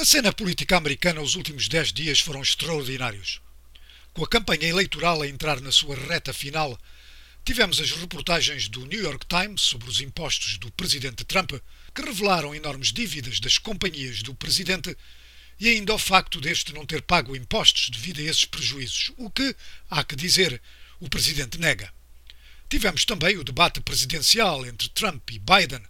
A cena política americana os últimos dez dias foram extraordinários. Com a campanha eleitoral a entrar na sua reta final, tivemos as reportagens do New York Times sobre os impostos do presidente Trump, que revelaram enormes dívidas das companhias do presidente e ainda o facto deste não ter pago impostos devido a esses prejuízos, o que, há que dizer, o presidente nega. Tivemos também o debate presidencial entre Trump e Biden,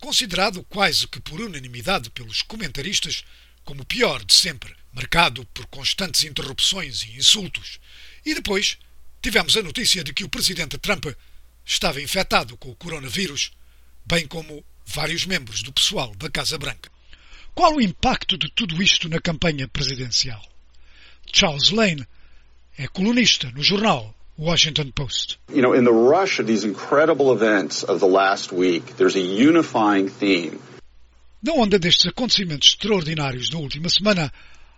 considerado quase que por unanimidade pelos comentaristas como o pior de sempre, marcado por constantes interrupções e insultos. E depois tivemos a notícia de que o presidente Trump estava infectado com o coronavírus, bem como vários membros do pessoal da Casa Branca. Qual o impacto de tudo isto na campanha presidencial? Charles Lane é colunista no jornal Washington Post. You know, in the rush of these incredible events of the last week, there's a unifying theme. Na onda destes acontecimentos extraordinários da última semana,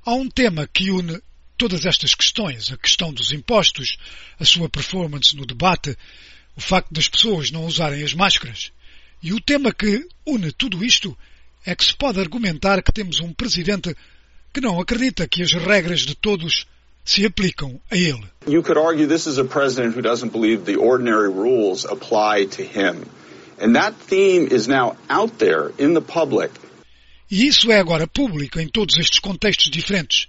há um tema que une todas estas questões, a questão dos impostos, a sua performance no debate, o facto das pessoas não usarem as máscaras. E o tema que une tudo isto é que se pode argumentar que temos um presidente que não acredita que as regras de todos se aplicam a ele. You could argue this is a president who doesn't believe the ordinary rules apply to him. And that theme is now out there in the public. E isso é agora público em todos estes contextos diferentes.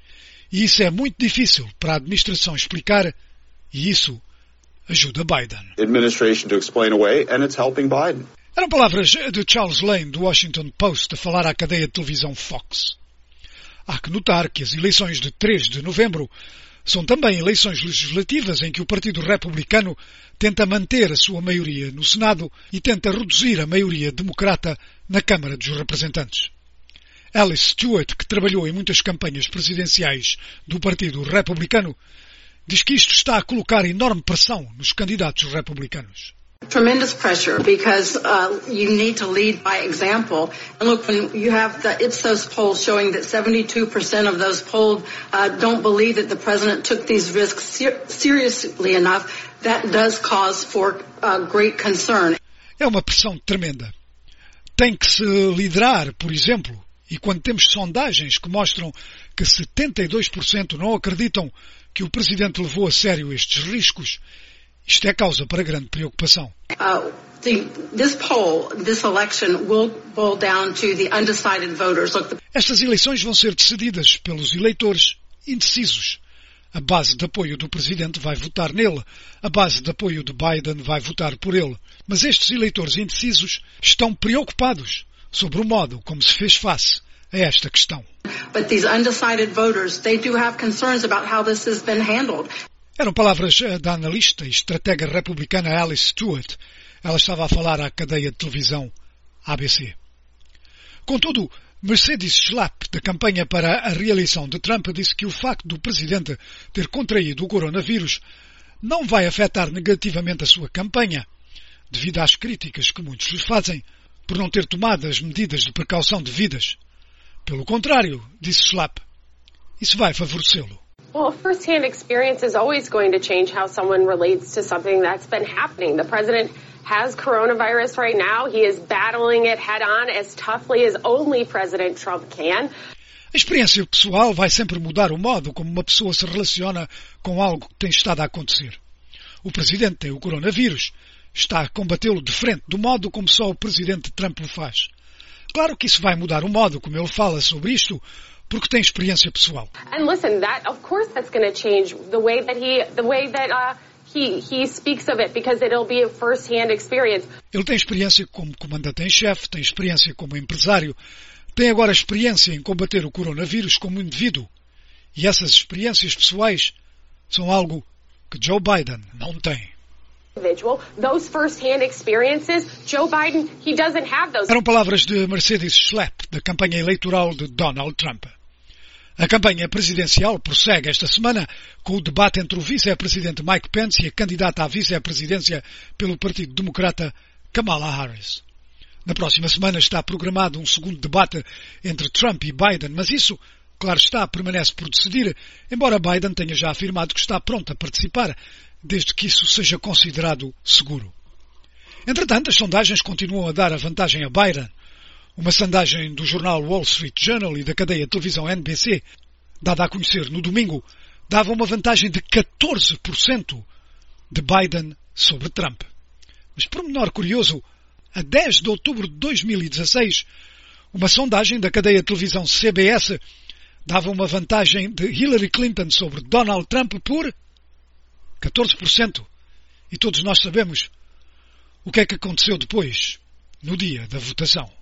E isso é muito difícil para a administração explicar, e isso ajuda Biden. Administration to explain away, and it's helping Biden. Eram palavras de Charles Lane, do Washington Post, a falar à cadeia de televisão Fox. Há que notar que as eleições de 3 de novembro são também eleições legislativas em que o Partido Republicano tenta manter a sua maioria no Senado e tenta reduzir a maioria democrata na Câmara dos Representantes. Alice Stewart, que trabalhou em muitas campanhas presidenciais do Partido Republicano, diz que isto está a colocar enorme pressão nos candidatos republicanos. Tremendous pressure because uh, you need to lead by example. And look, when you have the Ipsos poll showing that 72% of those polled uh, don't believe that the president took these risks ser seriously enough, that does cause for uh, great concern. É uma pressão tremenda. Tem que se liderar, por exemplo, e quando temos sondagens que mostram que 72% não acreditam que o presidente levou a sério estes riscos, isto é causa para grande preocupação. The... Estas eleições vão ser decididas pelos eleitores indecisos. A base de apoio do presidente vai votar nele, a base de apoio de Biden vai votar por ele. Mas estes eleitores indecisos estão preocupados sobre o modo como se fez face a esta questão. Eram palavras eh, da analista e estratega republicana Alice Stewart. Ela estava a falar à cadeia de televisão ABC. Contudo, Mercedes Schlapp, da campanha para a reeleição de Trump, disse que o facto do presidente ter contraído o coronavírus não vai afetar negativamente a sua campanha, devido às críticas que muitos lhe fazem por não ter tomado as medidas de precaução devidas. Pelo contrário, disse Schlapp, isso vai favorecê-lo. Well, firsthand experience is always going to change how someone relates to something that's been happening. The president has coronavirus right now. He is battling it head on as toughly as only President Trump can. A experiência pessoal vai sempre mudar o modo como uma pessoa se relaciona com algo que tem estado a acontecer. O presidente tem o coronavírus. Está a combatê-lo de frente, do modo como só o presidente Trump o faz. Claro que isso vai mudar o modo como ele fala sobre isto, porque tem experiência pessoal. And listen, that of course that's going to change the way that he the way that uh, he he speaks of it because it'll be a first-hand experience. Ele tem experiência como comandante em chefe, tem experiência como empresário, tem agora experiência em combater o coronavírus como indivíduo. E essas experiências pessoais são algo que Joe Biden não tem. Those first-hand experiences, Joe Biden, he doesn't have those. Eram palavras de Mercedes Schlapp, da campanha eleitoral de Donald Trump. A campanha presidencial prossegue esta semana com o debate entre o vice-presidente Mike Pence e a candidata à vice-presidência pelo Partido Democrata Kamala Harris. Na próxima semana está programado um segundo debate entre Trump e Biden, mas isso, claro está, permanece por decidir, embora Biden tenha já afirmado que está pronto a participar, desde que isso seja considerado seguro. Entretanto, as sondagens continuam a dar a vantagem a Biden. Uma sondagem do jornal Wall Street Journal e da cadeia de televisão NBC, dada a conhecer no domingo, dava uma vantagem de 14% de Biden sobre Trump. Mas por menor curioso, a 10 de outubro de 2016, uma sondagem da cadeia de televisão CBS dava uma vantagem de Hillary Clinton sobre Donald Trump por 14%. E todos nós sabemos o que é que aconteceu depois, no dia da votação.